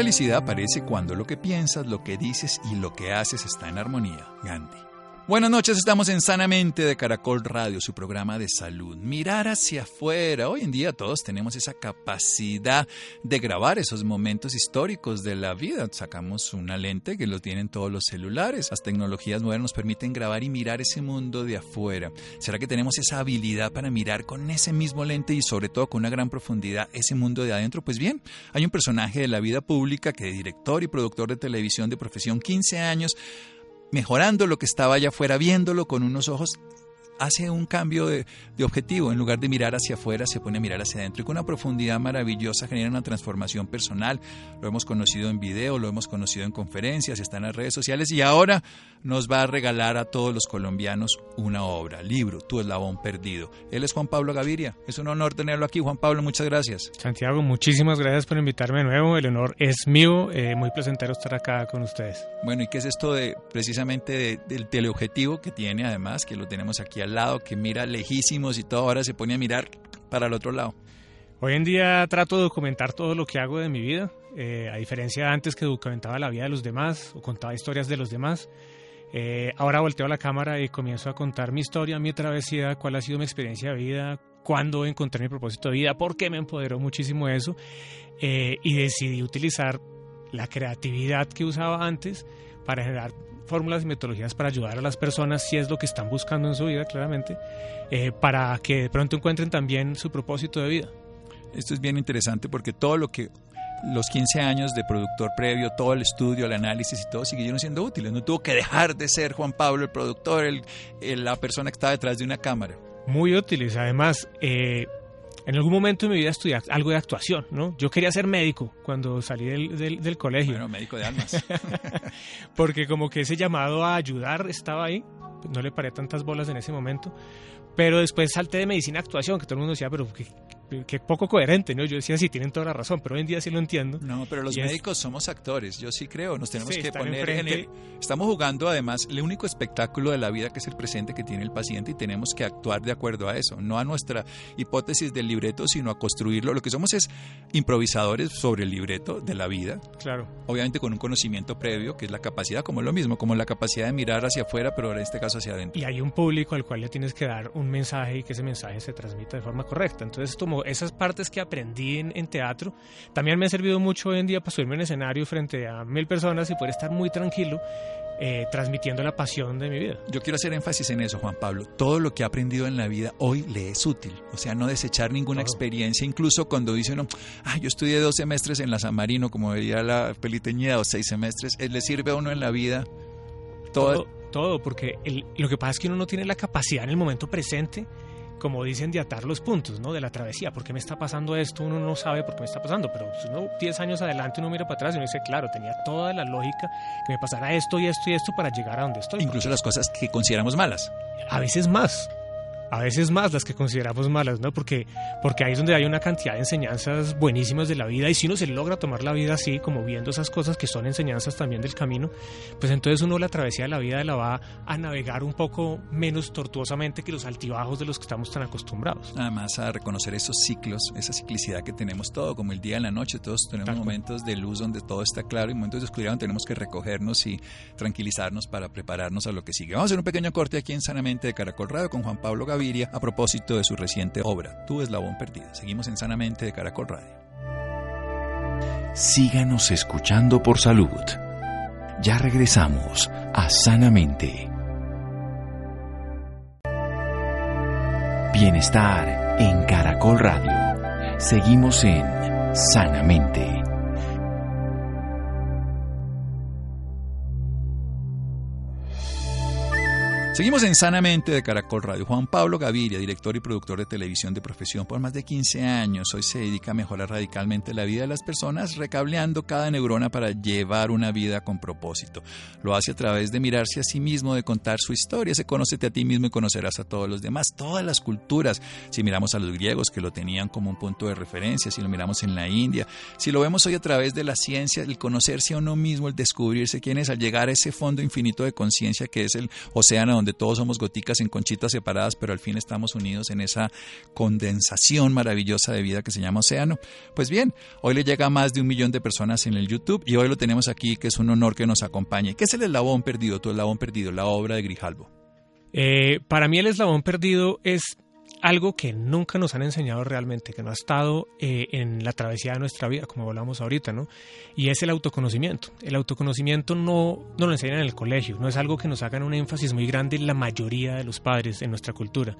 Felicidad aparece cuando lo que piensas, lo que dices y lo que haces está en armonía. Gandhi. Buenas noches, estamos en Sanamente de Caracol Radio, su programa de salud. Mirar hacia afuera. Hoy en día todos tenemos esa capacidad de grabar esos momentos históricos de la vida. Sacamos una lente que lo tienen todos los celulares. Las tecnologías modernas nos permiten grabar y mirar ese mundo de afuera. ¿Será que tenemos esa habilidad para mirar con ese mismo lente y sobre todo con una gran profundidad ese mundo de adentro? Pues bien, hay un personaje de la vida pública que director y productor de televisión de profesión 15 años mejorando lo que estaba allá afuera, viéndolo con unos ojos, hace un cambio de, de, objetivo. En lugar de mirar hacia afuera, se pone a mirar hacia adentro. Y con una profundidad maravillosa genera una transformación personal. Lo hemos conocido en video, lo hemos conocido en conferencias, está en las redes sociales y ahora nos va a regalar a todos los colombianos una obra, libro, Tu eslabón perdido. Él es Juan Pablo Gaviria. Es un honor tenerlo aquí. Juan Pablo, muchas gracias. Santiago, muchísimas gracias por invitarme de nuevo. El honor es mío. Eh, muy placentero estar acá con ustedes. Bueno, ¿y qué es esto de precisamente de, del teleobjetivo que tiene además, que lo tenemos aquí al lado, que mira lejísimos y todo, ahora se pone a mirar para el otro lado? Hoy en día trato de documentar todo lo que hago de mi vida, eh, a diferencia de antes que documentaba la vida de los demás o contaba historias de los demás. Eh, ahora volteo a la cámara y comienzo a contar mi historia, mi travesía, cuál ha sido mi experiencia de vida, cuándo encontré mi propósito de vida, por qué me empoderó muchísimo eso eh, y decidí utilizar la creatividad que usaba antes para generar fórmulas y metodologías para ayudar a las personas si es lo que están buscando en su vida, claramente, eh, para que de pronto encuentren también su propósito de vida. Esto es bien interesante porque todo lo que los 15 años de productor previo, todo el estudio, el análisis y todo siguieron siendo útiles. No tuvo que dejar de ser Juan Pablo el productor, el, el, la persona que estaba detrás de una cámara. Muy útiles. Además, eh, en algún momento de mi vida estudié algo de actuación, ¿no? Yo quería ser médico cuando salí del, del, del colegio. Bueno, médico de almas. Porque como que ese llamado a ayudar estaba ahí. No le paré tantas bolas en ese momento. Pero después salté de medicina a actuación, que todo el mundo decía, pero qué, qué poco coherente, ¿no? Yo decía, sí, tienen toda la razón, pero hoy en día sí lo entiendo. No, pero los y médicos es... somos actores, yo sí creo, nos tenemos sí, que poner en el... Estamos jugando además el único espectáculo de la vida que es el presente que tiene el paciente y tenemos que actuar de acuerdo a eso, no a nuestra hipótesis del libreto, sino a construirlo. Lo que somos es improvisadores sobre el libreto de la vida. Claro. Obviamente con un conocimiento previo, que es la capacidad, como es lo mismo, como la capacidad de mirar hacia afuera, pero en este caso hacia adentro. Y hay un público al cual le tienes que dar un mensaje y que ese mensaje se transmita de forma correcta. Entonces, como esas partes que aprendí en, en, teatro también me ha servido mucho hoy en día para subirme en escenario frente a mil personas y poder estar muy tranquilo eh, transmitiendo la pasión de mi vida. Yo quiero hacer énfasis en eso, Juan Pablo. Todo lo que he aprendido en la vida hoy le es útil. O sea, no desechar ninguna experiencia, incluso cuando dice uno, ah, yo estudié dos semestres en la San Marino, como veía la peliteñida, o seis semestres, le sirve a uno en la vida todo. Todo, todo porque el, lo que pasa es que uno no tiene la capacidad en el momento presente como dicen, de atar los puntos, ¿no? De la travesía. ¿Por qué me está pasando esto? Uno no sabe por qué me está pasando, pero uno 10 años adelante uno mira para atrás y uno dice, claro, tenía toda la lógica que me pasara esto y esto y esto para llegar a donde estoy. Incluso las cosas que consideramos malas. A veces más. A veces más las que consideramos malas, ¿no? Porque, porque ahí es donde hay una cantidad de enseñanzas buenísimas de la vida y si uno se logra tomar la vida así, como viendo esas cosas que son enseñanzas también del camino, pues entonces uno la travesía de la vida la va a navegar un poco menos tortuosamente que los altibajos de los que estamos tan acostumbrados. Además a reconocer esos ciclos, esa ciclicidad que tenemos todo, como el día y la noche, todos tenemos Tal momentos de luz donde todo está claro y momentos de oscuridad donde tenemos que recogernos y tranquilizarnos para prepararnos a lo que sigue. Vamos a hacer un pequeño corte aquí en Sanamente de Caracol Radio con Juan Pablo A propósito de su reciente obra, Tu eslabón perdido. Seguimos en Sanamente de Caracol Radio. Síganos escuchando por salud. Ya regresamos a Sanamente. Bienestar en Caracol Radio. Seguimos en Sanamente. Seguimos en Sanamente de Caracol Radio. Juan Pablo Gaviria, director y productor de televisión de profesión por más de 15 años, hoy se dedica a mejorar radicalmente la vida de las personas, recableando cada neurona para llevar una vida con propósito. Lo hace a través de mirarse a sí mismo, de contar su historia. Se conócete a ti mismo y conocerás a todos los demás, todas las culturas. Si miramos a los griegos, que lo tenían como un punto de referencia, si lo miramos en la India, si lo vemos hoy a través de la ciencia, el conocerse a uno mismo, el descubrirse quién es, al llegar a ese fondo infinito de conciencia que es el océano donde todos somos goticas en conchitas separadas, pero al fin estamos unidos en esa condensación maravillosa de vida que se llama océano. Pues bien, hoy le llega a más de un millón de personas en el YouTube y hoy lo tenemos aquí, que es un honor que nos acompañe. ¿Qué es el eslabón perdido, tu eslabón perdido, la obra de Grijalbo? Eh, para mí el eslabón perdido es algo que nunca nos han enseñado realmente, que no ha estado eh, en la travesía de nuestra vida, como hablamos ahorita, ¿no? Y es el autoconocimiento. El autoconocimiento no, no lo enseñan en el colegio, no es algo que nos hagan un énfasis muy grande la mayoría de los padres en nuestra cultura.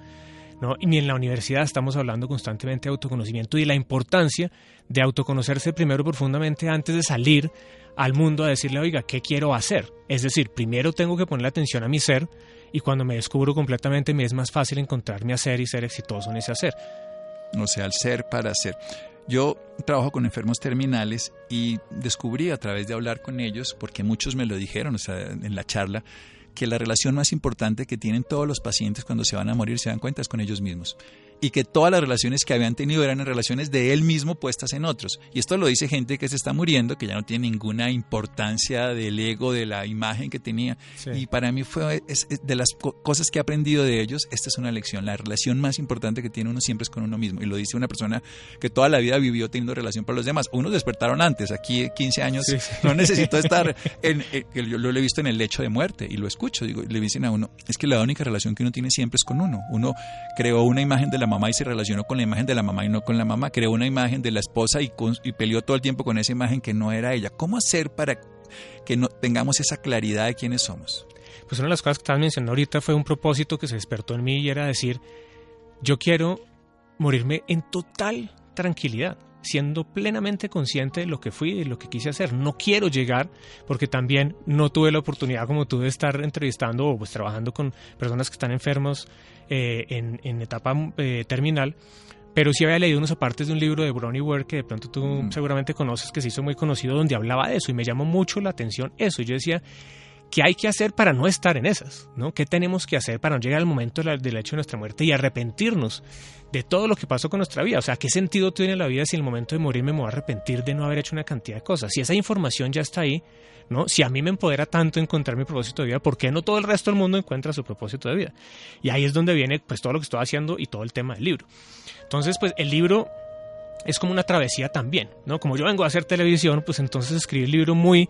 ¿no? Y ni en la universidad estamos hablando constantemente de autoconocimiento y la importancia de autoconocerse primero profundamente antes de salir al mundo a decirle, oiga, ¿qué quiero hacer? Es decir, primero tengo que poner atención a mi ser, y cuando me descubro completamente me es más fácil encontrar mi hacer y ser exitoso en ese hacer. O sea, el ser para ser. Yo trabajo con enfermos terminales y descubrí a través de hablar con ellos, porque muchos me lo dijeron en la charla, que la relación más importante que tienen todos los pacientes cuando se van a morir, se dan cuenta, es con ellos mismos y que todas las relaciones que habían tenido eran relaciones de él mismo puestas en otros. Y esto lo dice gente que se está muriendo, que ya no tiene ninguna importancia del ego, de la imagen que tenía. Y para mí fue de las cosas que he aprendido de ellos, esta es una lección. La relación más importante que tiene uno siempre es con uno mismo. Y lo dice una persona que toda la vida vivió teniendo relación con los demás. Unos despertaron antes, aquí 15 años, no necesito estar en, yo lo he visto en el lecho de muerte y lo escucho. Digo, le dicen a uno, es que la única relación que uno tiene siempre es con uno. Uno creó una imagen de la mamá y se relacionó con la imagen de la mamá y no con la mamá, creó una imagen de la esposa y, peleó todo el tiempo con esa imagen que no era ella. ¿Cómo hacer para que no tengamos esa claridad de quiénes somos? Pues una de las cosas que estabas mencionando ahorita fue un propósito que se despertó en mí y era decir, yo quiero morirme en total tranquilidad siendo plenamente consciente de lo que fui y de lo que quise hacer. No quiero llegar, porque también no tuve la oportunidad como tú de estar entrevistando o pues trabajando con personas que están enfermos eh, en, etapa eh, terminal, pero sí había leído unos apartes de un libro de Bronnie Ware que de pronto tú mm. seguramente conoces, que se hizo muy conocido, donde hablaba de eso y me llamó mucho la atención eso. Yo decía, ¿qué hay que hacer para no estar en esas? ¿no? ¿Qué tenemos que hacer para no llegar al momento del hecho de nuestra muerte y arrepentirnos de todo lo que pasó con nuestra vida? O sea, ¿qué sentido tiene la vida si en el momento de morir me voy a arrepentir de no haber hecho una cantidad de cosas? Si esa información ya está ahí, ¿no? Si a mí me empodera tanto encontrar mi propósito de vida, ¿por qué no todo el resto del mundo encuentra su propósito de vida? Y ahí es donde viene pues todo lo que estoy haciendo y todo el tema del libro. Entonces, pues el libro es como una travesía también, ¿no? Como yo vengo a hacer televisión, pues entonces escribir el libro muy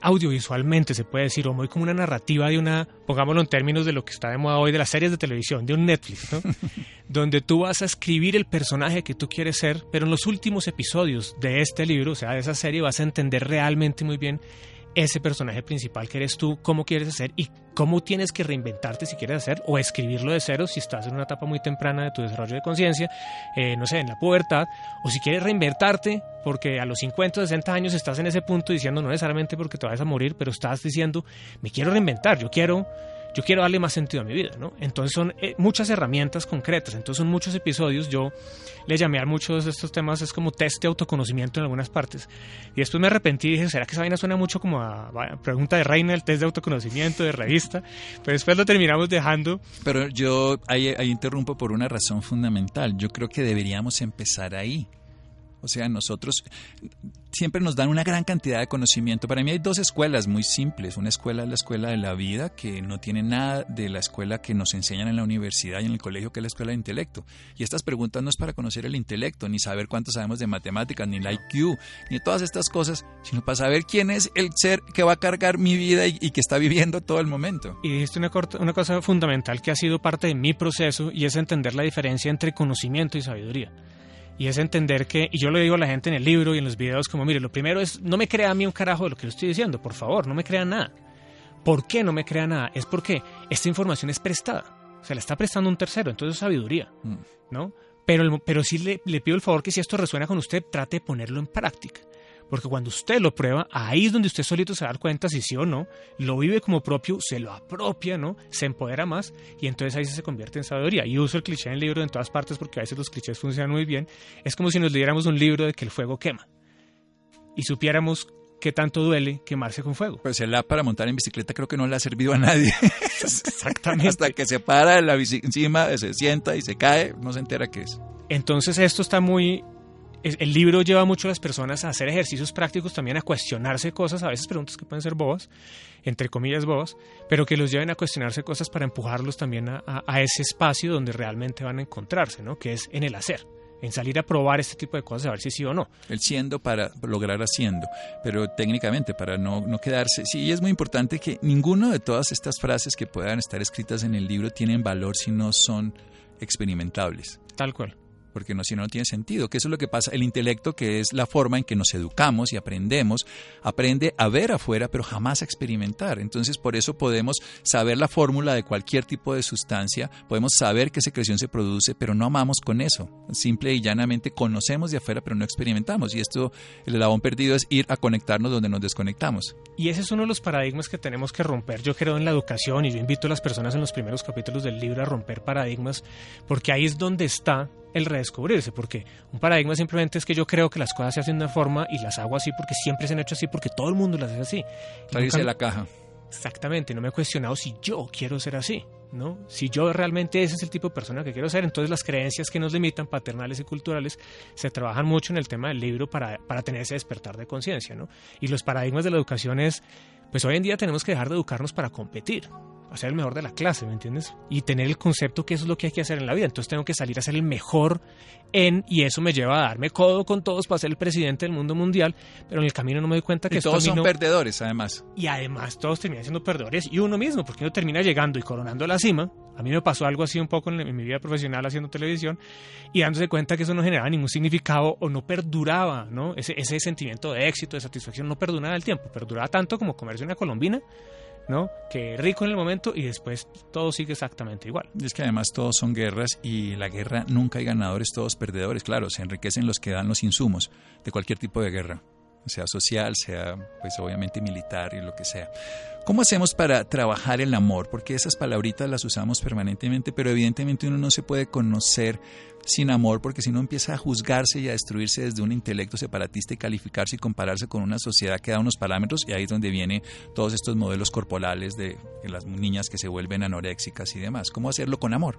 audiovisualmente, se puede decir, o muy como una narrativa de una, pongámoslo en términos de lo que está de moda hoy, de las series de televisión, de un Netflix, ¿no? donde tú vas a escribir el personaje que tú quieres ser, pero en los últimos episodios de este libro, o sea, de esa serie, vas a entender realmente muy bien ese personaje principal que eres tú, cómo quieres hacer y cómo tienes que reinventarte si quieres hacer o escribirlo de cero si estás en una etapa muy temprana de tu desarrollo de conciencia, eh, no sé, en la pubertad, o si quieres reinventarte porque a los 50 o 60 años estás en ese punto diciendo no necesariamente porque te vas a morir, pero estás diciendo me quiero reinventar, yo quiero yo quiero darle más sentido a mi vida, ¿no? Entonces son eh, muchas herramientas concretas, entonces son muchos episodios, yo le llamé a muchos de estos temas, es como test de autoconocimiento en algunas partes, y después me arrepentí y dije, ¿será que esa vaina suena mucho como a, pregunta de reina, el test de autoconocimiento, de revista? Pero después lo terminamos dejando. Pero yo ahí interrumpo por una razón fundamental, yo creo que deberíamos empezar ahí. O sea, nosotros siempre nos dan una gran cantidad de conocimiento. Para mí hay dos escuelas muy simples. Una escuela es la escuela de la vida, que no tiene nada de la escuela que nos enseñan en la universidad y en el colegio, que es la escuela de intelecto. Y estas preguntas no es para conocer el intelecto, ni saber cuánto sabemos de matemáticas, ni el IQ, ni todas estas cosas, sino para saber quién es el ser que va a cargar mi vida y, que está viviendo todo el momento. Y dijiste una, una cosa fundamental que ha sido parte de mi proceso y es entender la diferencia entre conocimiento y sabiduría. Y es entender que, y yo le digo a la gente en el libro y en los videos como, mire, lo primero es, no me crea a mí un carajo de lo que le estoy diciendo, por favor, no me crea nada. ¿Por qué no me crea nada? Es porque esta información es prestada, se la está prestando un tercero, entonces es sabiduría, mm. ¿no? Pero, pero sí le, le pido el favor que si esto resuena con usted, trate de ponerlo en práctica Porque cuando usted lo prueba, ahí es donde usted solito se da cuenta si sí o no, lo vive como propio, se lo apropia, ¿no? Se empodera más y entonces ahí se convierte en sabiduría. Y uso el cliché en el libro en todas partes porque a veces los clichés funcionan muy bien. Es como si nos leyéramos un libro de que el fuego quema y supiéramos qué tanto duele quemarse con fuego. Pues el app para montar en bicicleta creo que no le ha servido a nadie. Exactamente. Hasta que se para la bici encima, se sienta y se cae, no se entera qué es. Entonces esto está muy... El libro lleva mucho a las personas a hacer ejercicios prácticos, también a cuestionarse cosas, a veces preguntas que pueden ser bobas, entre comillas bobas, pero que los lleven a cuestionarse cosas para empujarlos también a, a ese espacio donde realmente van a encontrarse, ¿no? que es en el hacer en salir a probar este tipo de cosas, a ver si sí o no. El siendo para lograr haciendo, pero técnicamente para no, no quedarse. Sí, es muy importante que ninguno de todas estas frases que puedan estar escritas en el libro tienen valor si no son experimentables. Tal cual porque si no, no tiene sentido. Que eso es lo que pasa. El intelecto, que es la forma en que nos educamos y aprendemos, aprende a ver afuera, pero jamás a experimentar. Entonces, por eso podemos saber la fórmula de cualquier tipo de sustancia, podemos saber qué secreción se produce, pero no amamos con eso. Simple y llanamente conocemos de afuera, pero no experimentamos. Y esto, el eslabón perdido es ir a conectarnos donde nos desconectamos. Y ese es uno de los paradigmas que tenemos que romper. Yo creo en la educación y yo invito a las personas en los primeros capítulos del libro a romper paradigmas, porque ahí es donde está el redescubrirse, porque un paradigma simplemente es que yo creo que las cosas se hacen de una forma y las hago así porque siempre se han hecho así, porque todo el mundo las hace así. Salirse de la caja. Exactamente, no me he cuestionado si yo quiero ser así, ¿no? Si yo realmente ese es el tipo de persona que quiero ser, entonces las creencias que nos limitan, paternales y culturales, se trabajan mucho en el tema del libro para, para tener ese despertar de conciencia, ¿no? Y los paradigmas de la educación es, pues hoy en día tenemos que dejar de educarnos para competir, a ser el mejor de la clase, ¿me entiendes? Y tener el concepto que eso es lo que hay que hacer en la vida. Entonces tengo que salir a ser el mejor en, y eso me lleva a darme codo con todos para ser el presidente del mundo mundial, pero en el camino no me doy cuenta que y todos son perdedores, además. Y además todos terminan siendo perdedores y uno mismo, porque uno termina llegando y coronando la cima. A mí me pasó algo así un poco en, mi vida profesional haciendo televisión y dándose cuenta que eso no generaba ningún significado o no perduraba, ¿no? Ese, ese sentimiento de éxito, de satisfacción no perduraba el tiempo, perduraba tanto como comerse una colombina ¿no? Que rico en el momento y después todo sigue exactamente igual. Y es que además todos son guerras y la guerra nunca hay ganadores, todos perdedores. Claro, se enriquecen los que dan los insumos de cualquier tipo de guerra, sea social, sea pues obviamente militar y lo que sea. ¿Cómo hacemos para trabajar el amor? Porque esas palabritas las usamos permanentemente, pero evidentemente uno no se puede conocer sin amor, porque si no empieza a juzgarse y a destruirse desde un intelecto separatista y calificarse y compararse con una sociedad que da unos parámetros, y ahí es donde vienen todos estos modelos corporales de, las niñas que se vuelven anoréxicas y demás. ¿Cómo hacerlo con amor?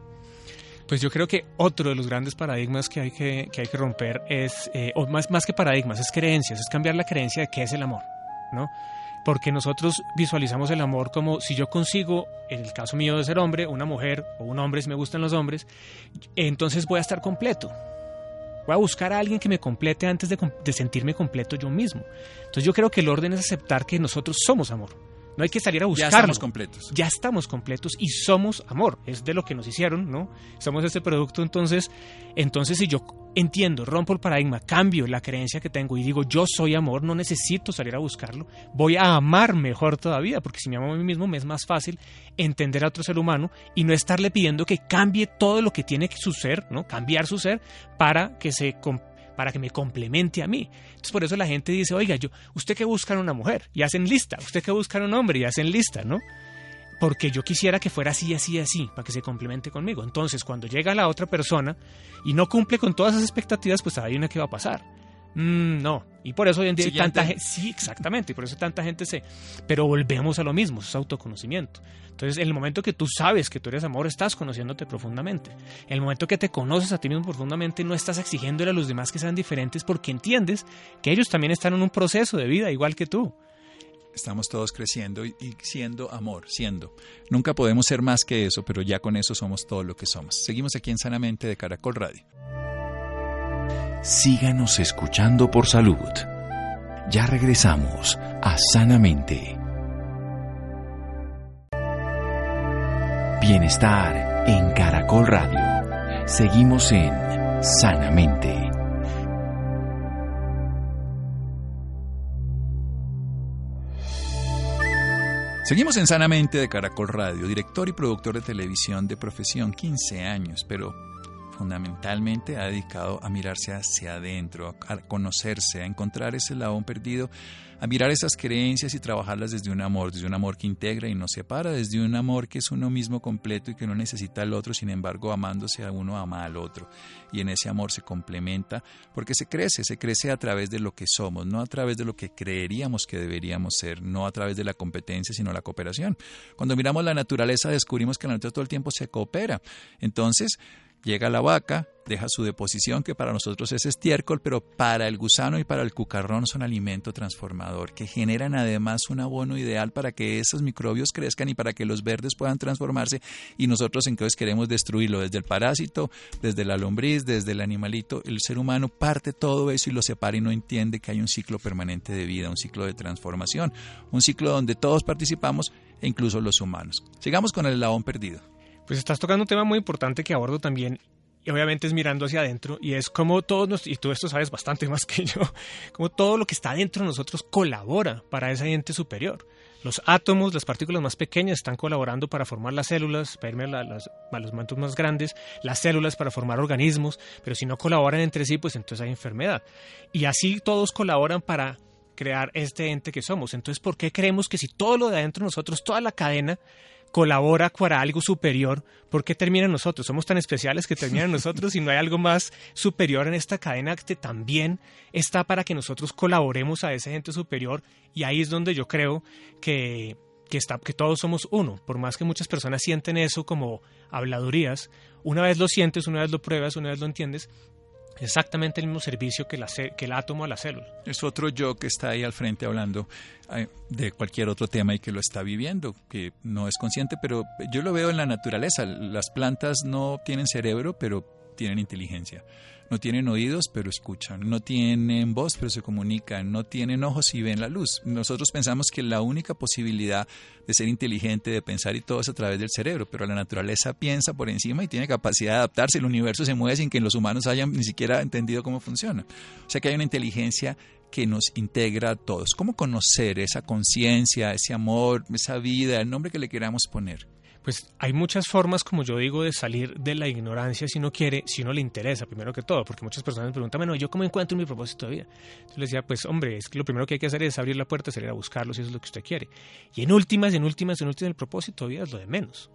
Pues yo creo que otro de los grandes paradigmas que hay que, que hay que romper es, eh, o más, más que paradigmas, es creencias, es cambiar la creencia de qué es el amor, ¿no? Porque nosotros visualizamos el amor como si yo consigo, en el caso mío de ser hombre, una mujer o un hombre si me gustan los hombres, entonces voy a estar completo. Voy a buscar a alguien que me complete antes de, de sentirme completo yo mismo. Entonces yo creo que el orden es aceptar que nosotros somos amor. No hay que salir a buscarlo. Ya estamos completos. Ya estamos completos y somos amor. Es de lo que nos hicieron, ¿no? Somos ese producto. Entonces, entonces si yo entiendo, rompo el paradigma, cambio la creencia que tengo y digo yo soy amor, no necesito salir a buscarlo, voy a amar mejor todavía, porque si me amo a mí mismo me es más fácil entender a otro ser humano y no estarle pidiendo que cambie todo lo que tiene su ser, ¿no? Cambiar su ser para que se para que me complemente a mí. Entonces por eso la gente dice, oiga, yo, usted que busca una mujer y hacen lista, usted que busca un hombre y hacen lista, ¿no? Porque yo quisiera que fuera así, así, así, para que se complemente conmigo. Entonces cuando llega la otra persona y no cumple con todas esas expectativas, pues hay una que va a pasar. Mm, no. Y por eso hoy en día hay tanta gente. Sí, exactamente. Y por eso tanta gente se. Pero volvemos a lo mismo, es autoconocimiento. Entonces, en el momento que tú sabes que tú eres amor, estás conociéndote profundamente. En el momento que te conoces a ti mismo profundamente, no estás exigiéndole a los demás que sean diferentes porque entiendes que ellos también están en un proceso de vida igual que tú. Estamos todos creciendo y, y siendo amor, siendo. Nunca podemos ser más que eso, pero ya con eso somos todo lo que somos. Seguimos aquí en Sanamente de Caracol Radio síganos escuchando por salud. Ya regresamos a Sanamente. Bienestar en Caracol Radio. Seguimos en Sanamente. Seguimos en Sanamente de Caracol Radio, director y productor de televisión de profesión, 15 años, pero fundamentalmente ha dedicado a mirarse hacia adentro, a conocerse, a encontrar ese eslabón perdido a mirar esas creencias y trabajarlas desde un amor, desde un amor que integra y no separa, desde un amor que es uno mismo completo y que no necesita al otro, sin embargo, amándose a uno ama al otro. Y en ese amor se complementa porque se crece, se crece a través de lo que somos, no a través de lo que creeríamos que deberíamos ser, no a través de la competencia, sino la cooperación. Cuando miramos la naturaleza descubrimos que la naturaleza todo el tiempo se coopera. Entonces, Llega la vaca, deja su deposición, que para nosotros es estiércol, pero para el gusano y para el cucarrón son alimento transformador, que generan además un abono ideal para que esos microbios crezcan y para que los verdes puedan transformarse y nosotros entonces queremos destruirlo desde el parásito, desde la lombriz, desde el animalito. El ser humano parte todo eso y lo separa y no entiende que hay un ciclo permanente de vida, un ciclo de transformación, un ciclo donde todos participamos e incluso los humanos. Sigamos con el eslabón perdido. Pues estás tocando un tema muy importante que abordo también y obviamente es mirando hacia adentro y es como todos, y tú esto sabes bastante más que yo, como todo lo que está dentro de nosotros colabora para ese ente superior. Los átomos, las partículas más pequeñas están colaborando para formar las células, para a, a los mantos más grandes, las células para formar organismos, pero si no colaboran entre sí, pues entonces hay enfermedad. Y así todos colaboran para crear este ente que somos. Entonces, ¿por qué creemos que si todo lo de adentro de nosotros, toda la cadena, colabora para algo superior, ¿por qué termina nosotros? Somos tan especiales que termina nosotros y no hay algo más superior en esta cadena que también está para que nosotros colaboremos a ese ente superior y ahí es donde yo creo que, que, está, que todos somos uno, por más que muchas personas sienten eso como habladurías, una vez lo sientes, una vez lo pruebas, una vez lo entiendes, exactamente el mismo servicio que, la, el átomo a la célula. Es otro yo que está ahí al frente hablando eh, de cualquier otro tema y que lo está viviendo, que no es consciente, pero yo lo veo en la naturaleza. Las plantas no tienen cerebro, pero tienen inteligencia. No tienen oídos, pero escuchan. No tienen voz, pero se comunican. No tienen ojos y ven la luz. Nosotros pensamos que la única posibilidad de ser inteligente, de pensar y todo es a través del cerebro, pero la naturaleza piensa por encima y tiene capacidad de adaptarse. El universo se mueve sin que los humanos hayan ni siquiera entendido cómo funciona. O sea que hay una inteligencia que nos integra a todos. ¿Cómo conocer esa conciencia, ese amor, esa vida, el nombre que le queramos poner? Pues hay muchas formas, como yo digo, de salir de la ignorancia si uno quiere, si uno le interesa, primero que todo, porque muchas personas me preguntan, bueno, ¿yo cómo encuentro mi propósito de vida? Yo les decía, pues hombre, es que lo primero que hay que hacer es abrir la puerta, salir a buscarlo si eso es lo que usted quiere. Y en últimas, en últimas, en últimas, el propósito de vida es lo de menos.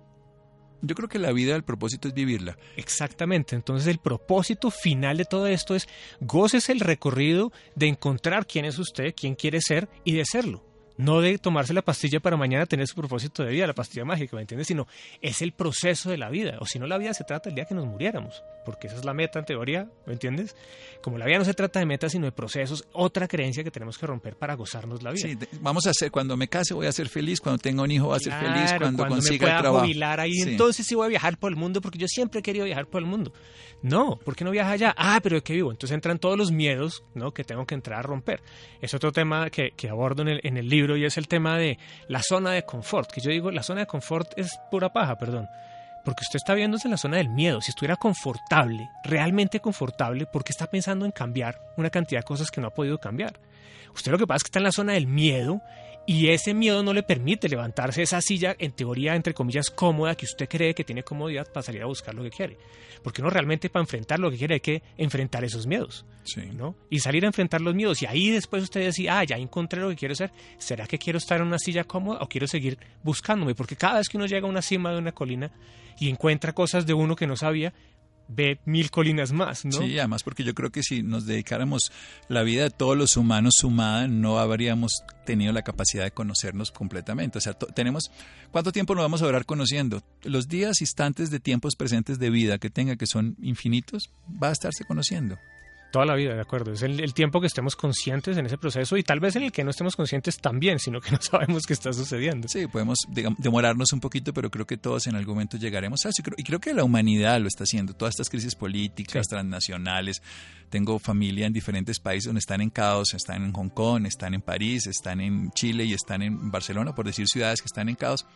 Yo creo que la vida, el propósito es vivirla. Exactamente. Entonces el propósito final de todo esto es goces el recorrido de encontrar quién es usted, quién quiere ser y de serlo no de tomarse la pastilla para mañana tener su propósito de vida, la pastilla mágica, ¿me entiendes? Sino es el proceso de la vida, o si no la vida se trata el día que nos muriéramos, porque esa es la meta en teoría, ¿me entiendes? Como la vida no se trata de metas sino de procesos, otra creencia que tenemos que romper para gozarnos la vida. Sí, vamos a hacer, cuando me case voy a ser feliz, cuando tenga un hijo voy a ser feliz, cuando, consiga me pueda el trabajo. jubilar ahí, entonces sí voy a viajar por el mundo porque yo siempre he querido viajar por el mundo. No, ¿por qué no viaja allá? Ah, pero ¿de qué vivo? Entonces entran todos los miedos ¿no? que tengo que entrar a romper. Es otro tema que, que abordo en el, en el libro y es el tema de la zona de confort, que yo digo, la zona de confort es pura paja, perdón. Porque usted está viéndose en la zona del miedo. Si estuviera confortable, realmente confortable, ¿por qué está pensando en cambiar una cantidad de cosas que no ha podido cambiar? Usted lo que pasa es que está en la zona del miedo y ese miedo no le permite levantarse esa silla, en teoría, entre comillas, cómoda, que usted cree que tiene comodidad para salir a buscar lo que quiere. Porque uno realmente para enfrentar lo que quiere hay que enfrentar esos miedos. ¿no? Y salir a enfrentar los miedos. Y ahí después usted decía, ah, ya encontré lo que quiero ser. ¿Será que quiero estar en una silla cómoda o quiero seguir buscándome? Porque cada vez que uno llega a una cima de una colina y encuentra cosas de uno que no sabía, ve mil colinas más, ¿no? Sí, además porque yo creo que si nos dedicáramos la vida de todos los humanos sumada, no habríamos tenido la capacidad de conocernos completamente. O sea, tenemos, ¿cuánto tiempo nos vamos a durar conociendo? Los días, instantes de tiempos presentes de vida que tenga, que son infinitos, va a estarse conociendo. Toda la vida, de acuerdo. Es el, tiempo que estemos conscientes en ese proceso y tal vez en el que no estemos conscientes también, sino que no sabemos qué está sucediendo. Sí, podemos demorarnos un poquito, pero creo que todos en algún momento llegaremos a eso. Y creo, que la humanidad lo está haciendo. Todas estas crisis políticas, transnacionales. Tengo familia en diferentes países donde están en caos, están en Hong Kong, están en París, están en Chile y están en Barcelona, por decir ciudades que están en caos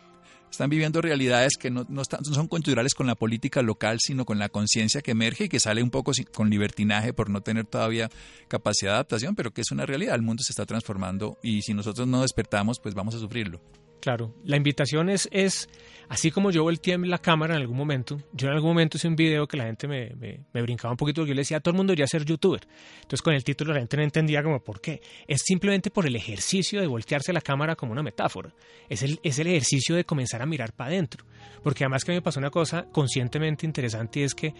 están viviendo realidades que no, no, están, no son con la política local, sino con la conciencia que emerge y que sale un poco con libertinaje por no tener todavía capacidad de adaptación, pero que es una realidad. El mundo se está transformando y si nosotros no despertamos, pues vamos a sufrirlo. Claro, la invitación es, es así como yo volteé la cámara en algún momento, yo en algún momento hice un video que la gente me, me, brincaba un poquito, yo le decía a todo el mundo debería ser youtuber. Entonces con el título la gente no entendía como por qué. Es simplemente por el ejercicio de voltearse la cámara como una metáfora. Es el, es el ejercicio de comenzar a mirar para adentro. Porque además que me pasó una cosa conscientemente interesante y es que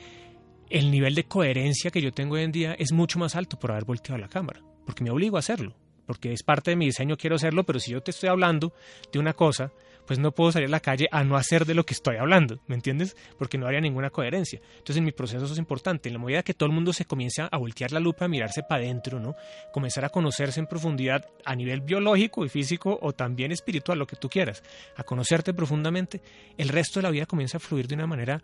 el nivel de coherencia que yo tengo hoy en día es mucho más alto por haber volteado la cámara, porque me obligo a hacerlo porque es parte de mi diseño, quiero hacerlo, pero si yo te estoy hablando de una cosa, pues no puedo salir a la calle a no hacer de lo que estoy hablando, ¿me entiendes? Porque no habría ninguna coherencia. Entonces en mi proceso eso es importante, en la medida que todo el mundo se comienza a voltear la lupa, a mirarse para adentro, ¿no? Comenzar a conocerse en profundidad a nivel biológico y físico o también espiritual, lo que tú quieras, a conocerte profundamente, el resto de la vida comienza a fluir de una manera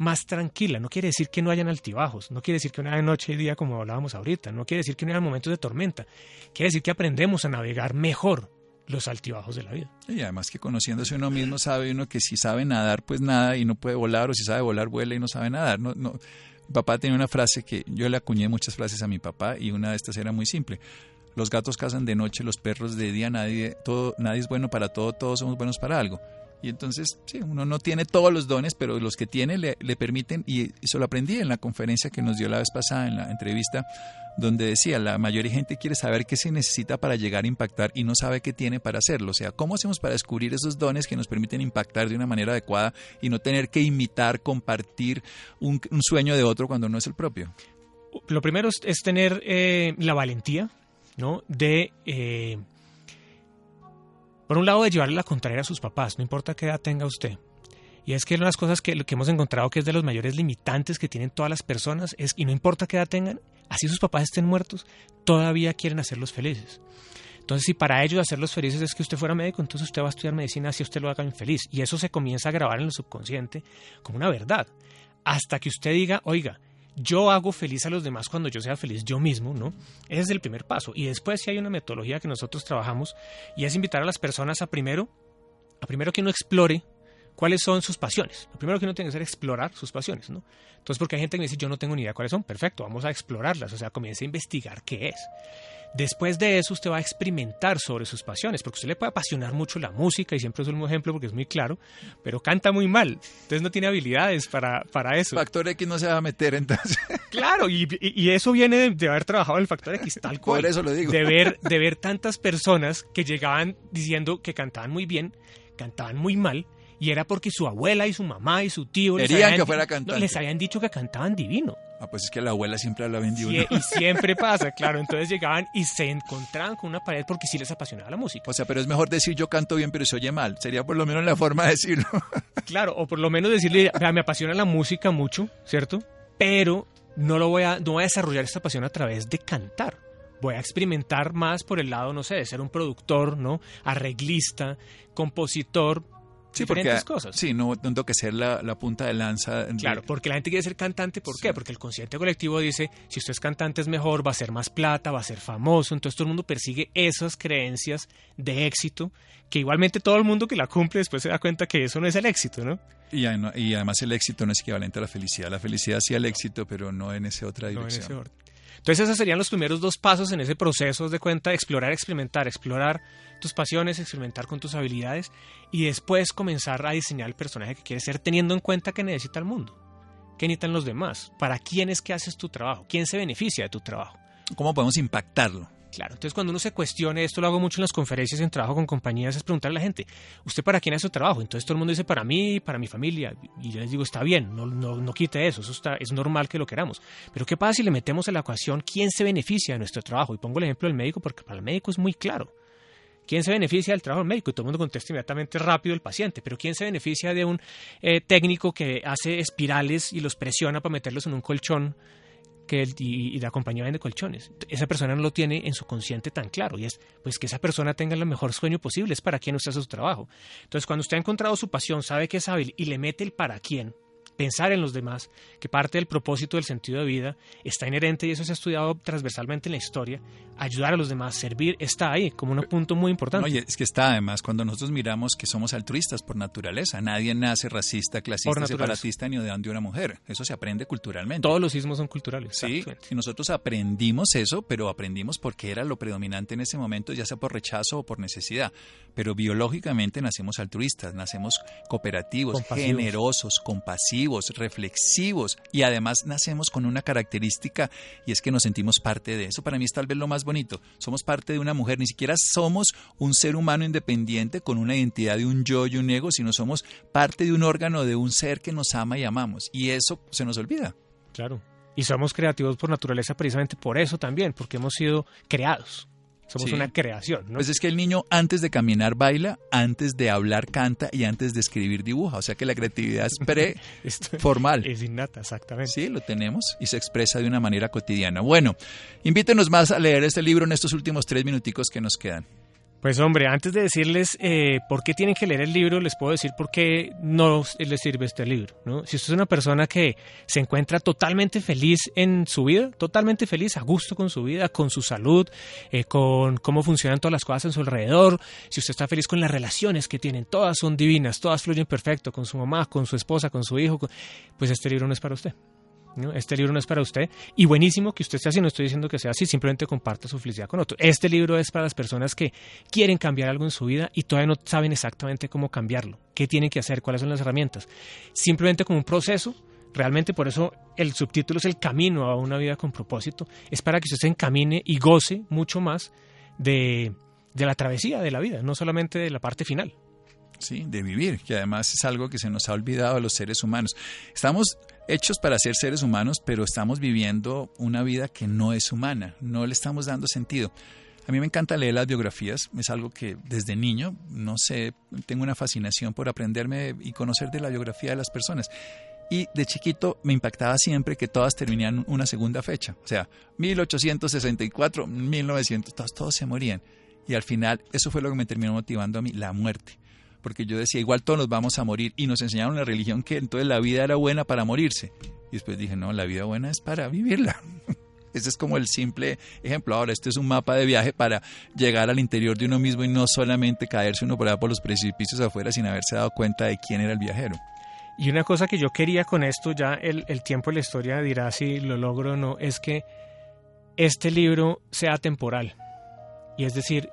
más tranquila. No quiere decir que no hayan altibajos, no quiere decir que no haya noche y día como hablábamos ahorita, no quiere decir que no haya momentos de tormenta, quiere decir que aprendemos a navegar mejor los altibajos de la vida. Y además que conociéndose uno mismo sabe uno que si sabe nadar, pues nada y no puede volar, o si sabe volar, vuela y no sabe nadar. No, no. Mi papá tenía una frase que yo le acuñé muchas frases a mi papá y una de estas era muy simple. Los gatos cazan de noche, los perros de día, nadie, todo, nadie es bueno para todo, todos somos buenos para algo. Y entonces, sí, uno no tiene todos los dones, pero los que tiene le, permiten, y eso lo aprendí en la conferencia que nos dio la vez pasada, en la entrevista, donde decía, la mayoría de gente quiere saber qué se necesita para llegar a impactar y no sabe qué tiene para hacerlo. O sea, ¿cómo hacemos para descubrir esos dones que nos permiten impactar de una manera adecuada y no tener que imitar, compartir un, sueño de otro cuando no es el propio? Lo primero es, tener eh, la valentía, ¿no? De... Eh, por un lado, de llevarle la contraria a sus papás, no importa qué edad tenga usted. Y es que una de las cosas que, que, hemos encontrado que es de los mayores limitantes que tienen todas las personas es, y no importa qué edad tengan, así sus papás estén muertos, todavía quieren hacerlos felices. Entonces, si para ellos hacerlos felices es que usted fuera médico, entonces usted va a estudiar medicina si usted lo haga infeliz. Y eso se comienza a grabar en el subconsciente como una verdad. Hasta que usted diga, oiga, yo hago feliz a los demás cuando yo sea feliz yo mismo, ¿no? Ese es el primer paso. Y después si hay una metodología que nosotros trabajamos y es invitar a las personas a primero, a primero que uno explore cuáles son sus pasiones. Lo primero que uno tiene que hacer es explorar sus pasiones, ¿no? Entonces, porque hay gente que me dice, yo no tengo ni idea cuáles son, perfecto, vamos a explorarlas, o sea, comience a investigar qué es. Después de eso, usted va a experimentar sobre sus pasiones, porque usted le puede apasionar mucho la música, y siempre es un ejemplo porque es muy claro, pero canta muy mal, entonces no tiene habilidades para, para eso. Factor X no se va a meter entonces. Claro, y, y, eso viene de, haber trabajado el Factor X, tal cual. Por eso lo digo. De ver, de ver tantas personas que llegaban diciendo que cantaban muy bien, cantaban muy mal, y era porque su abuela y su mamá y su tío les habían, que fuera cantante. les habían dicho que cantaban divino. Ah, pues es que la abuela siempre habla bien divino. y siempre pasa, claro. Entonces llegaban y se encontraban con una pared porque sí les apasionaba la música. O sea, pero es mejor decir yo canto bien pero se oye mal. Sería por lo menos la forma de decirlo. claro, o por lo menos decirle, me apasiona la música mucho, ¿cierto? Pero no lo voy a, no voy a desarrollar esta pasión a través de cantar voy a experimentar más por el lado, no sé, de ser un productor, ¿no? Arreglista, compositor, sí, diferentes cosas. Sí, no tengo que ser la, punta de lanza. Claro, porque la gente quiere ser cantante, ¿por qué? Porque el consciente colectivo dice, si usted es cantante es mejor, va a ser más plata, va a ser famoso, entonces todo el mundo persigue esas creencias de éxito, que igualmente todo el mundo que la cumple después se da cuenta que eso no es el éxito, ¿no? Y, además el éxito no es equivalente a la felicidad. La felicidad sí al éxito, pero no en esa otra dirección. No en ese entonces esos serían los primeros dos pasos en ese proceso de cuenta, explorar, experimentar, explorar tus pasiones, experimentar con tus habilidades y después comenzar a diseñar el personaje que quieres ser teniendo en cuenta que necesita el mundo, que necesitan los demás, para quién es que haces tu trabajo, quién se beneficia de tu trabajo. ¿Cómo podemos impactarlo? Claro, entonces cuando uno se cuestione, esto lo hago mucho en las conferencias, en trabajo con compañías, es preguntarle a la gente, ¿usted para quién hace su trabajo? Entonces todo el mundo dice, para mí, para mi familia. Y yo les digo, está bien, no, no, no quite eso, eso está, es normal que lo queramos. Pero ¿qué pasa si le metemos a la ecuación quién se beneficia de nuestro trabajo? Y pongo el ejemplo del médico porque para el médico es muy claro. ¿Quién se beneficia del trabajo del médico? Y todo el mundo contesta inmediatamente rápido el paciente. Pero ¿quién se beneficia de un eh, técnico que hace espirales y los presiona para meterlos en un colchón y, la compañía vende colchones. Esa persona no lo tiene en su consciente tan claro y es pues que esa persona tenga el mejor sueño posible, es para quien usted hace su trabajo. Entonces, cuando usted ha encontrado su pasión, sabe que es hábil y le mete el para quién, pensar en los demás, que parte del propósito del sentido de vida está inherente y eso se ha estudiado transversalmente en la historia, ayudar a los demás, servir, está ahí como un punto muy importante. Oye, es que está además cuando nosotros miramos que somos altruistas por naturaleza, nadie nace racista, clasista, separatista ni odiando a una mujer, eso se aprende culturalmente. Todos los sismos son culturales. Sí, y nosotros aprendimos eso, pero aprendimos porque era lo predominante en ese momento, ya sea por rechazo o por necesidad, pero biológicamente nacemos altruistas, nacemos cooperativos, generosos, compasivos, reflexivos y además nacemos con una característica y es que nos sentimos parte de eso. Para mí es tal vez lo más bonito. Somos parte de una mujer, ni siquiera somos un ser humano independiente con una identidad de un yo y un ego, sino somos parte de un órgano de un ser que nos ama y amamos. Y eso se nos olvida. Claro. Y somos creativos por naturaleza precisamente por eso también, porque hemos sido creados. Somos una creación, ¿no? Pues es que el niño antes de caminar baila, antes de hablar canta y antes de escribir dibuja. O sea que la creatividad es pre-formal. es innata, exactamente. Sí, lo tenemos y se expresa de una manera cotidiana. Bueno, invítenos más a leer este libro en estos últimos tres minuticos que nos quedan. Pues hombre, antes de decirles eh, por qué tienen que leer el libro, les puedo decir por qué no les sirve este libro. ¿no? Si usted es una persona que se encuentra totalmente feliz en su vida, totalmente feliz, a gusto con su vida, con su salud, eh, con cómo funcionan todas las cosas en su alrededor, si usted está feliz con las relaciones que tienen, todas son divinas, todas fluyen perfecto, con su mamá, con su esposa, con su hijo, pues este libro no es para usted. Este libro no es para usted y buenísimo que usted esté así, no estoy diciendo que sea así, simplemente comparta su felicidad con otro. Este libro es para las personas que quieren cambiar algo en su vida y todavía no saben exactamente cómo cambiarlo, qué tienen que hacer, cuáles son las herramientas. Simplemente como un proceso, realmente por eso el subtítulo es el camino a una vida con propósito, es para que usted se encamine y goce mucho más de la travesía de la vida, no solamente de la parte final. Sí, de vivir, que además es algo que se nos ha olvidado a los seres humanos. Estamos hechos para ser seres humanos, pero estamos viviendo una vida que no es humana, no le estamos dando sentido. A mí me encanta leer las biografías, es algo que desde niño, no sé, tengo una fascinación por aprenderme y conocer de la biografía de las personas. Y de chiquito me impactaba siempre que todas terminaban una segunda fecha, o sea, 1864, 1900, todos, todos se morían. Y al final eso fue lo que me terminó motivando a mí, la muerte porque yo decía, igual todos nos vamos a morir, y nos enseñaron la religión que entonces la vida era buena para morirse. Y después dije, no, la vida buena es para vivirla. Ese es como el simple ejemplo. Ahora, este es un mapa de viaje para llegar al interior de uno mismo y no solamente caerse uno por allá por los precipicios afuera sin haberse dado cuenta de quién era el viajero. Y una cosa que yo quería con esto, ya el, el tiempo y la historia dirá si lo logro o no, es que este libro sea temporal. Y es decir,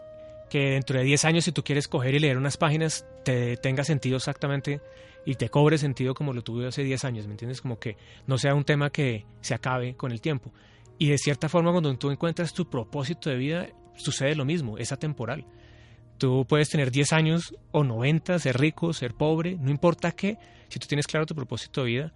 que dentro de 10 años si tú quieres coger y leer unas páginas te tenga sentido exactamente y te cobre sentido como lo tuve hace 10 años, ¿me entiendes? Como que no sea un tema que se acabe con el tiempo. Y de cierta forma cuando tú encuentras tu propósito de vida sucede lo mismo, es atemporal. Tú puedes tener 10 años o 90, ser rico, ser pobre, no importa qué, si tú tienes claro tu propósito de vida,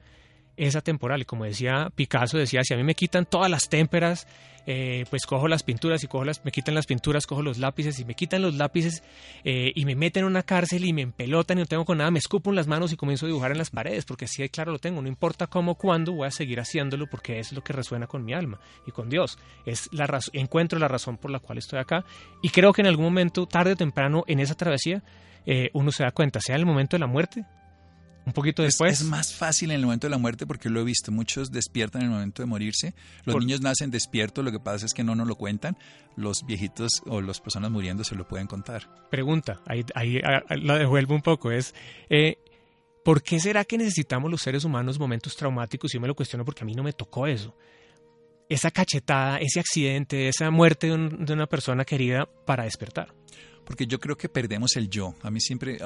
es atemporal. Y como decía Picasso, decía, si a mí me quitan todas las témperas, eh, pues cojo las pinturas y cojo las, me quitan las pinturas, cojo los lápices y me quitan los lápices eh, y me meten en una cárcel y me empelotan y no tengo con nada, me escupo en las manos y comienzo a dibujar en las paredes, porque así claro lo tengo, no importa cómo, cuándo, voy a seguir haciéndolo porque es lo que resuena con mi alma y con Dios. Es la encuentro la razón por la cual estoy acá y creo que en algún momento, tarde o temprano, en esa travesía, eh, uno se da cuenta, sea en el momento de la muerte un poquito después. Es, más fácil en el momento de la muerte porque lo he visto. Muchos despiertan en el momento de morirse. Los niños nacen despiertos, lo que pasa es que no nos lo cuentan. Los viejitos o las personas muriendo se lo pueden contar. Pregunta, ahí, ahí, la devuelvo un poco, es... Eh, ¿Por qué será que necesitamos los seres humanos momentos traumáticos? Yo me lo cuestiono porque a mí no me tocó eso. Esa cachetada, ese accidente, esa muerte de una persona querida para despertar porque yo creo que perdemos el yo. A mí siempre,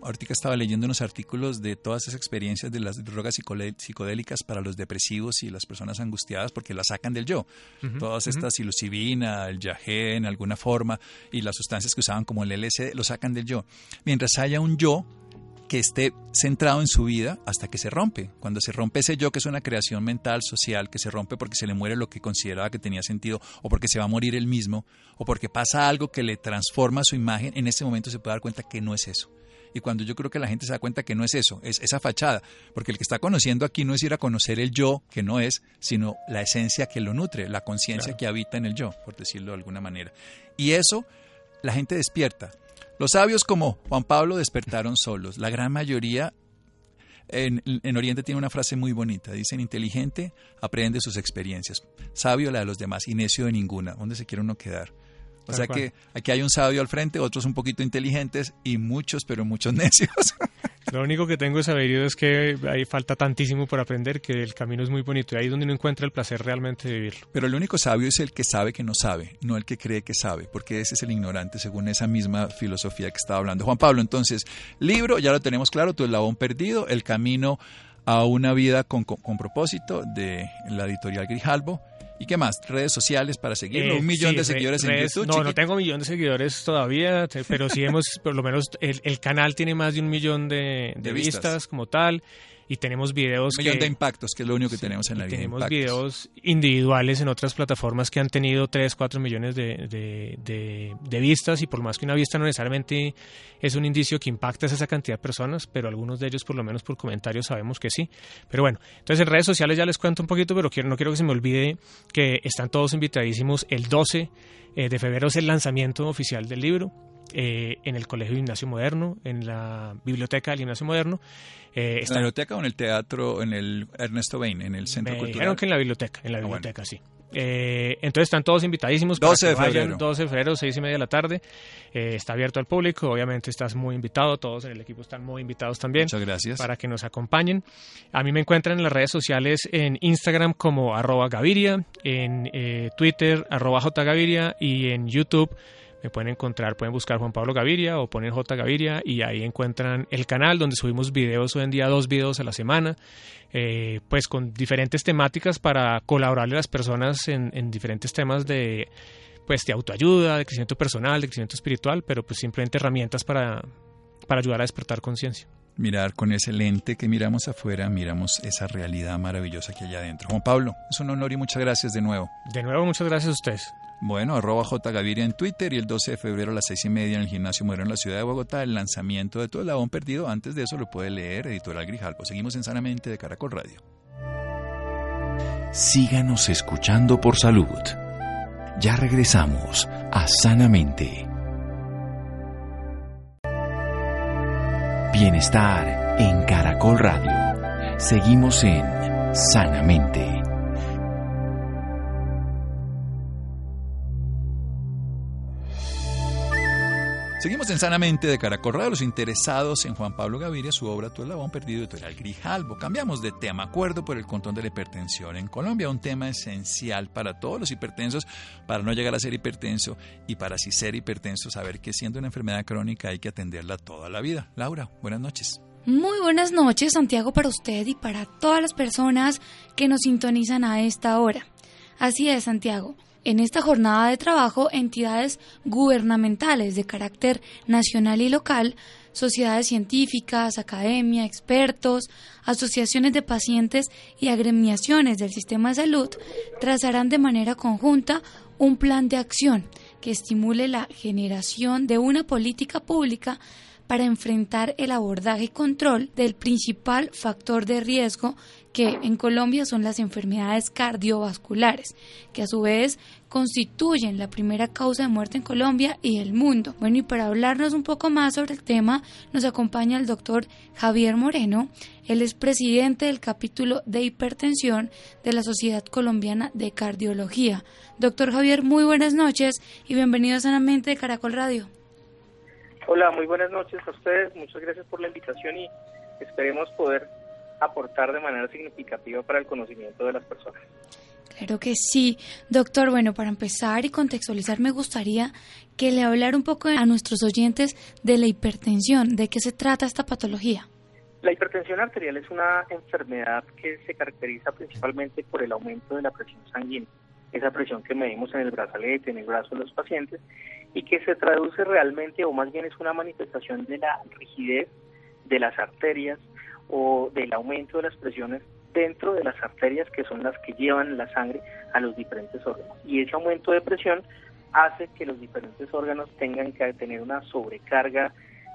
ahorita estaba leyendo unos artículos de todas esas experiencias de las drogas psicodélicas para los depresivos y las personas angustiadas porque las sacan del yo. todas estas psilocibina, el yagé en alguna forma y las sustancias que usaban como el LSD lo sacan del yo. Mientras haya un yo que esté centrado en su vida hasta que se rompe. Cuando se rompe ese yo, que es una creación mental, social, que se rompe porque se le muere lo que consideraba que tenía sentido, o porque se va a morir él mismo, o porque pasa algo que le transforma su imagen, en ese momento se puede dar cuenta que no es eso. Y cuando yo creo que la gente se da cuenta que no es eso, es esa fachada, porque el que está conociendo aquí no es ir a conocer el yo, que no es, sino la esencia que lo nutre, la conciencia que habita en el yo, por decirlo de alguna manera. Y eso la gente despierta, los sabios como Juan Pablo despertaron solos. La gran mayoría en, en, Oriente tiene una frase muy bonita. Dicen, inteligente aprende sus experiencias, sabio la de los demás y necio de ninguna. ¿Dónde se quiere uno quedar? O sea que aquí hay un sabio al frente, otros un poquito inteligentes y muchos, pero muchos necios. Lo único que tengo sabido es que hay falta tantísimo por aprender que el camino es muy bonito y ahí es donde uno encuentra el placer realmente de vivirlo. Pero el único sabio es el que sabe que no sabe, no el que cree que sabe, porque ese es el ignorante según esa misma filosofía que estaba hablando Juan Pablo. Entonces, libro, ya lo tenemos claro, tu eslabón perdido, el camino a una vida con, con propósito de la editorial Grijalbo. ¿Y qué más? Redes sociales para seguirlo. un millón de seguidores en YouTube. No, no tengo un millón de seguidores todavía, pero sí hemos, por lo menos el, canal tiene más de un millón de, vistas. como tal y tenemos videos un millón de impactos que es lo único que tenemos en la vida tenemos videos individuales en otras plataformas que han tenido 3, 4 millones de, de, vistas y por más que una vista no necesariamente es un indicio que impacta a esa cantidad de personas pero algunos de ellos por lo menos por comentarios sabemos que sí. Pero bueno entonces en redes sociales ya les cuento un poquito pero quiero, no quiero que se me olvide que están todos invitadísimos. El 12 eh, de febrero es el lanzamiento oficial del libro eh, en el Colegio Gimnasio Moderno, en la biblioteca del Gimnasio Moderno. Eh, ¿En la biblioteca o en el teatro, en el Ernesto Bain, en el Centro Cultural? Dijeron que en la biblioteca, en la ah, biblioteca, sí. Eh, entonces están todos invitadísimos. 12 de febrero. 12 de febrero, 6 y media de la tarde. Eh, está abierto al público. Obviamente estás muy invitado. Todos en el equipo están muy invitados también. Muchas gracias. Para que nos acompañen. A mí me encuentran en las redes sociales en Instagram como arroba Gaviria, en eh, Twitter arroba jgaviria y en YouTube me pueden encontrar, pueden buscar Juan Pablo Gaviria o poner J Gaviria y ahí encuentran el canal donde subimos videos hoy en día, dos videos a la semana, eh, pues con diferentes temáticas para colaborarle a las personas en, en diferentes temas de pues de autoayuda, de crecimiento personal, de crecimiento espiritual, pero pues simplemente herramientas para, para ayudar a despertar conciencia. Mirar con ese lente que miramos afuera, miramos esa realidad maravillosa que hay adentro. Juan Pablo, es un honor y muchas gracias de nuevo. De nuevo, muchas gracias a ustedes. Bueno, arroba Gaviria en Twitter y el 12 de febrero a las seis y media en el Gimnasio Moderno en la ciudad de Bogotá, el lanzamiento de todo el labón perdido. Antes de eso lo puede leer Editorial Grijalbo. Seguimos en Sanamente de Caracol Radio. Síganos escuchando por salud. Ya regresamos a Sanamente. Bienestar en Caracol Radio. Seguimos en Sanamente. Seguimos en Sanamente de Caracol Radio, los interesados en Juan Pablo Gaviria, su obra Tu Labón Perdido, editorial Grijalbo. Cambiamos de tema, acuerdo por el control de la hipertensión en Colombia, un tema esencial para todos los hipertensos, para no llegar a ser hipertenso y para si ser hipertenso, saber que siendo una enfermedad crónica hay que atenderla toda la vida. Laura, buenas noches. Muy buenas noches, Santiago, para usted y para todas las personas que nos sintonizan a esta hora. Así es, Santiago. En esta jornada de trabajo, entidades gubernamentales de carácter nacional y local, sociedades científicas, academia, expertos, asociaciones de pacientes y agremiaciones del sistema de salud trazarán de manera conjunta un plan de acción que estimule la generación de una política pública para enfrentar el abordaje y control del principal factor de riesgo que en Colombia son las enfermedades cardiovasculares, que a su vez constituyen la primera causa de muerte en Colombia y el mundo. Bueno, y para hablarnos un poco más sobre el tema, nos acompaña el doctor Javier Moreno. Él es presidente del capítulo de hipertensión de la Sociedad Colombiana de Cardiología. Doctor Javier, muy buenas noches y bienvenido a Sanamente de Caracol Radio. Hola, muy buenas noches a ustedes. Muchas gracias por la invitación y esperemos poder aportar de manera significativa para el conocimiento de las personas. Claro que sí. Doctor, bueno, para empezar y contextualizar, me gustaría que le hablara un poco a nuestros oyentes de la hipertensión, de qué se trata esta patología. La hipertensión arterial es una enfermedad que se caracteriza principalmente por el aumento de la presión sanguínea, esa presión que medimos en el brazalete, en el brazo de los pacientes, y que se traduce realmente, o más bien es una manifestación de la rigidez de las arterias o del aumento de las presiones dentro de las arterias que son las que llevan la sangre a los diferentes órganos. Y ese aumento de presión hace que los diferentes órganos tengan que tener una sobrecarga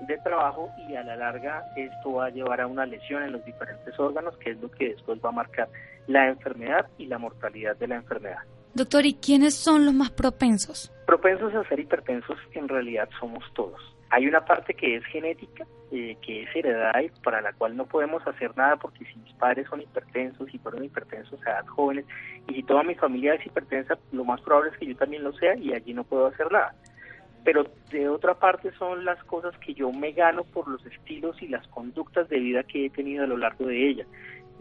de trabajo y a la larga esto va a llevar a una lesión en los diferentes órganos, que es lo que después va a marcar la enfermedad y la mortalidad de la enfermedad. Doctor, ¿y quiénes son los más propensos? Propensos a ser hipertensos en realidad somos todos Hay una parte que es genética, eh, que es heredada y para la cual no podemos hacer nada porque si mis padres son hipertensos y fueron hipertensos a edad jóvenes y si toda mi familia es hipertensa, lo más probable es que yo también lo sea y allí no puedo hacer nada. Pero de otra parte son las cosas que yo me gano por los estilos y las conductas de vida que he tenido a lo largo de ella.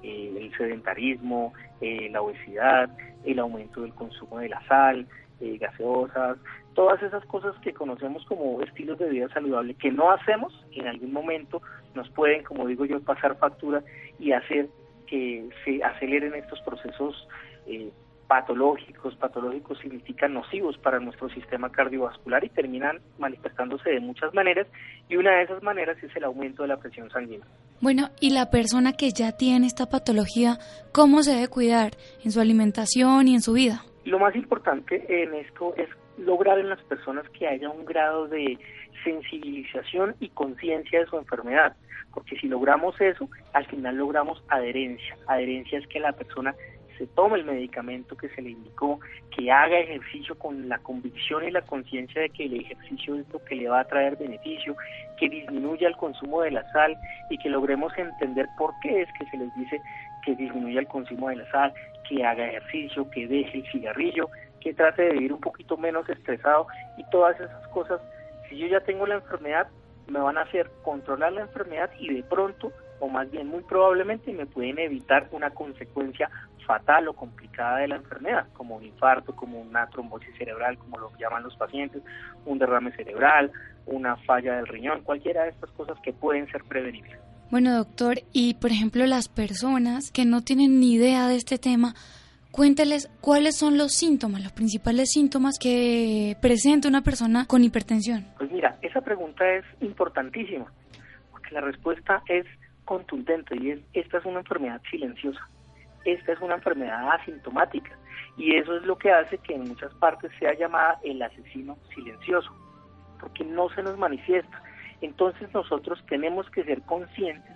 Eh, el sedentarismo, eh, la obesidad, el aumento del consumo de la sal, eh, gaseosas, todas esas cosas que conocemos como estilos de vida saludable que no hacemos, en algún momento nos pueden, como digo yo, pasar factura y hacer que se aceleren estos procesos eh, patológicos, patológicos significan nocivos para nuestro sistema cardiovascular y terminan manifestándose de muchas maneras y una de esas maneras es el aumento de la presión sanguínea. Bueno, y la persona que ya tiene esta patología, ¿cómo se debe cuidar en su alimentación y en su vida? Lo más importante en esto es lograr en las personas que haya un grado de sensibilización y conciencia de su enfermedad, porque si logramos eso, al final logramos adherencia. Adherencia es que la persona se tome el medicamento que se le indicó, que haga ejercicio con la convicción y la conciencia de que el ejercicio es lo que le va a traer beneficio, que disminuya el consumo de la sal y que logremos entender por qué es que se les dice que disminuya el consumo de la sal, que haga ejercicio, que deje el cigarrillo, que trate de vivir un poquito menos estresado y todas esas cosas, si yo ya tengo la enfermedad, me van a hacer controlar la enfermedad y de pronto, o más bien muy probablemente, me pueden evitar una consecuencia fatal o complicada de la enfermedad, como un infarto, como una trombosis cerebral, como lo llaman los pacientes, un derrame cerebral, una falla del riñón, cualquiera de estas cosas que pueden ser prevenibles. Bueno, doctor, y por ejemplo las personas que no tienen ni idea de este tema, cuénteles cuáles son los síntomas, los principales síntomas que presenta una persona con hipertensión. Pues mira, esa pregunta es importantísima, porque la respuesta es contundente y es, esta es una enfermedad silenciosa, esta es una enfermedad asintomática y eso es lo que hace que en muchas partes sea llamada el asesino silencioso, porque no se nos manifiesta entonces nosotros tenemos que ser conscientes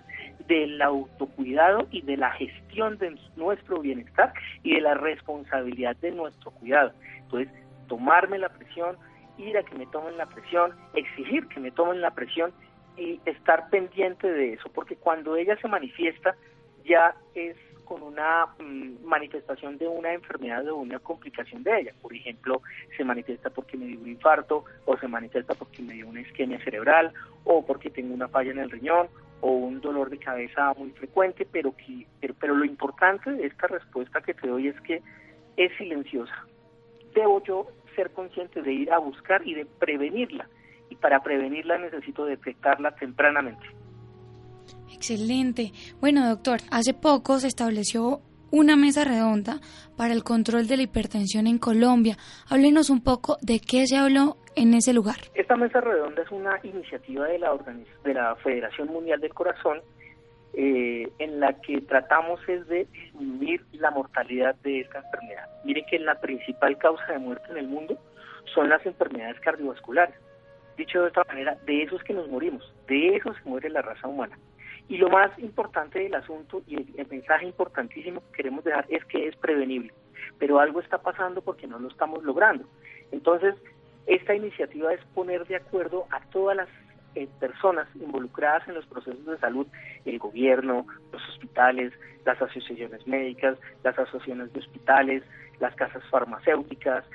del autocuidado y de la gestión de nuestro bienestar y de la responsabilidad de nuestro cuidado. Entonces, tomarme la presión, ir a que me tomen la presión, exigir que me tomen la presión y estar pendiente de eso, porque cuando ella se manifiesta ya es con una mm, manifestación de una enfermedad o una complicación de ella. Por ejemplo, se manifiesta porque me dio un infarto o se manifiesta porque me dio una isquemia cerebral o porque tengo una falla en el riñón o un dolor de cabeza muy frecuente, pero, que, pero, lo importante de esta respuesta que te doy es que es silenciosa. Debo yo ser consciente de ir a buscar y de prevenirla. Y para prevenirla necesito detectarla tempranamente. Excelente. Bueno, doctor, hace poco se estableció una mesa redonda para el control de la hipertensión en Colombia. Háblenos un poco de qué se habló en ese lugar. Esta mesa redonda es una iniciativa de la, de la Federación Mundial del Corazón eh, en la que tratamos es de disminuir la mortalidad de esta enfermedad. Miren que la principal causa de muerte en el mundo son las enfermedades cardiovasculares. Dicho de otra manera, de eso es que nos morimos, de eso se muere la raza humana. Y lo más importante del asunto y el, mensaje importantísimo que queremos dejar es que es prevenible, pero algo está pasando porque no lo estamos logrando. Entonces, esta iniciativa es poner de acuerdo a todas las eh, personas involucradas en los procesos de salud, el gobierno, los hospitales, las asociaciones médicas, las asociaciones de hospitales, las casas farmacéuticas,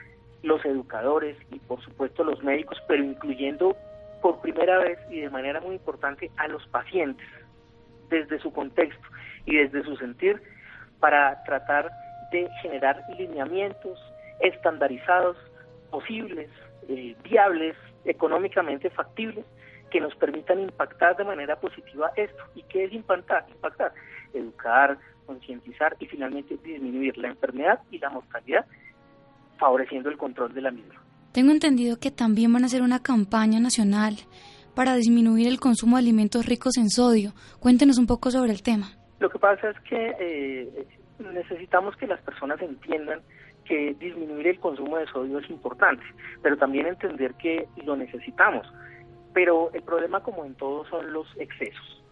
los educadores y por supuesto los médicos, pero incluyendo por primera vez y de manera muy importante a los pacientes desde su contexto y desde su sentir para tratar de generar lineamientos estandarizados, posibles, eh, viables, económicamente factibles, que nos permitan impactar de manera positiva esto. ¿Y qué es impactar? Impactar, educar, concientizar y finalmente disminuir la enfermedad y la mortalidad, favoreciendo el control de la misma. Tengo entendido que también van a hacer una campaña nacional para disminuir el consumo de alimentos ricos en sodio. Cuéntenos un poco sobre el tema. Lo que pasa es que eh, necesitamos que las personas entiendan que disminuir el consumo de sodio es importante, pero también entender que lo necesitamos. Pero el problema, como en todo, son los excesos.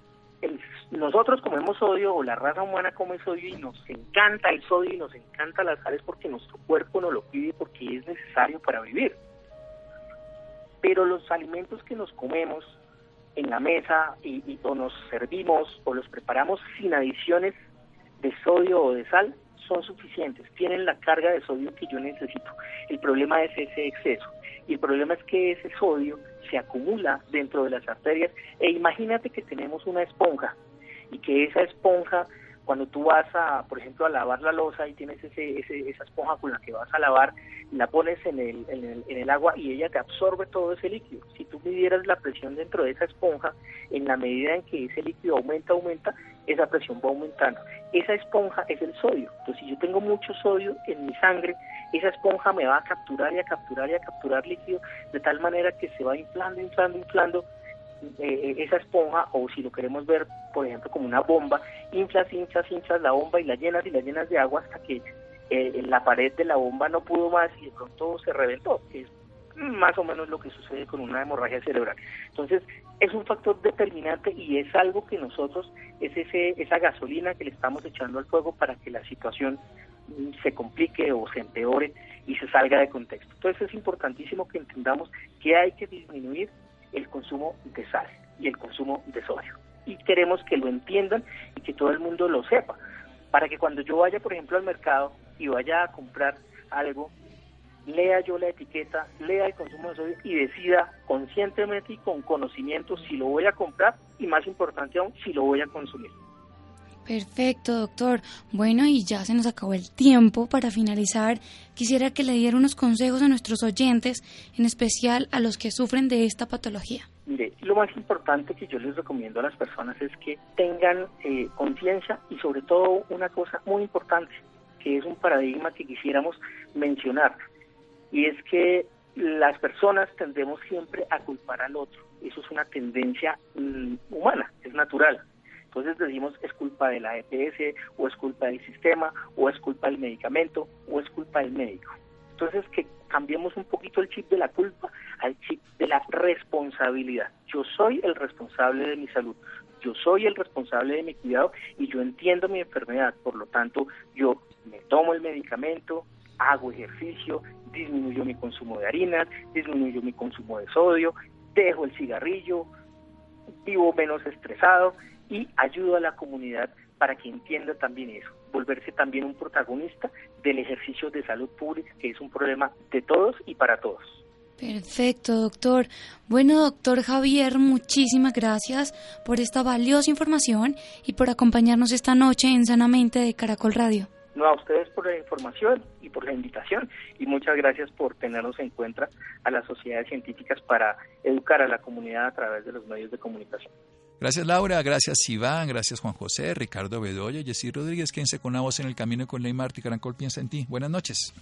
Nosotros comemos sodio o la raza humana come sodio y nos encanta el sodio y nos encanta las sales porque nuestro cuerpo nos lo pide porque es necesario para vivir. Pero los alimentos que nos comemos en la mesa y, o nos servimos o los preparamos sin adiciones de sodio o de sal son suficientes, tienen la carga de sodio que yo necesito. El problema es ese exceso y el problema es que ese sodio se acumula dentro de las arterias. E imagínate que tenemos una esponja y que esa esponja cuando tú vas a, por ejemplo, a lavar la losa y tienes ese, esa esponja con la que vas a lavar, la pones en el, en, el, en el agua y ella te absorbe todo ese líquido. Si tú midieras la presión dentro de esa esponja, en la medida en que ese líquido aumenta, aumenta, esa presión va aumentando. Esa esponja es el sodio. Entonces, si yo tengo mucho sodio en mi sangre, esa esponja me va a capturar y a capturar y a capturar líquido de tal manera que se va inflando, inflando, inflando eh, esa esponja, o si lo queremos ver, por ejemplo, como una bomba, inflas, inflas, inflas la bomba y la llenas y la llenas de agua hasta que eh, la pared de la bomba no pudo más y de pronto se reventó, que es más o menos lo que sucede con una hemorragia cerebral. Entonces, es un factor determinante y es algo que nosotros, es ese, esa gasolina que le estamos echando al fuego para que la situación mm, se complique o se empeore y se salga de contexto. Entonces es importantísimo que entendamos que hay que disminuir el consumo de sal y el consumo de sodio. Y queremos que lo entiendan y que todo el mundo lo sepa, para que cuando yo vaya, por ejemplo, al mercado y vaya a comprar algo, lea yo la etiqueta, lea el consumo de sodio y decida conscientemente y con conocimiento si lo voy a comprar y más importante aún, si lo voy a consumir. Perfecto, doctor. Bueno, y ya se nos acabó el tiempo. Para finalizar, quisiera que le diera unos consejos a nuestros oyentes, en especial a los que sufren de esta patología. Mire, lo más importante que yo les recomiendo a las personas es que tengan eh, conciencia y sobre todo una cosa muy importante, que es un paradigma que quisiéramos mencionar, y es que las personas tendemos siempre a culpar al otro. Eso es una tendencia mm, humana, es natural entonces decimos es culpa de la EPS o es culpa del sistema o es culpa del medicamento o es culpa del médico. Entonces que cambiemos un poquito el chip de la culpa al chip de la responsabilidad. Yo soy el responsable de mi salud, yo soy el responsable de mi cuidado y yo entiendo mi enfermedad, por lo tanto yo me tomo el medicamento, hago ejercicio, disminuyo mi consumo de harinas, disminuyo mi consumo de sodio, dejo el cigarrillo, vivo menos estresado y ayudo a la comunidad para que entienda también eso, volverse también un protagonista del ejercicio de salud pública, que es un problema de todos y para todos. Perfecto, doctor. Bueno, doctor Javier, muchísimas gracias por esta valiosa información y por acompañarnos esta noche en Sanamente de Caracol Radio. No, a ustedes por la información y por la invitación y muchas gracias por tenernos en cuenta a las sociedades científicas para educar a la comunidad a través de los medios de comunicación. Gracias Laura, gracias Iván, gracias Juan José, Ricardo Bedoya, Jessy Rodríguez, quédense con una voz en el camino con Ley Martí, Caracol piensa en ti. Buenas noches.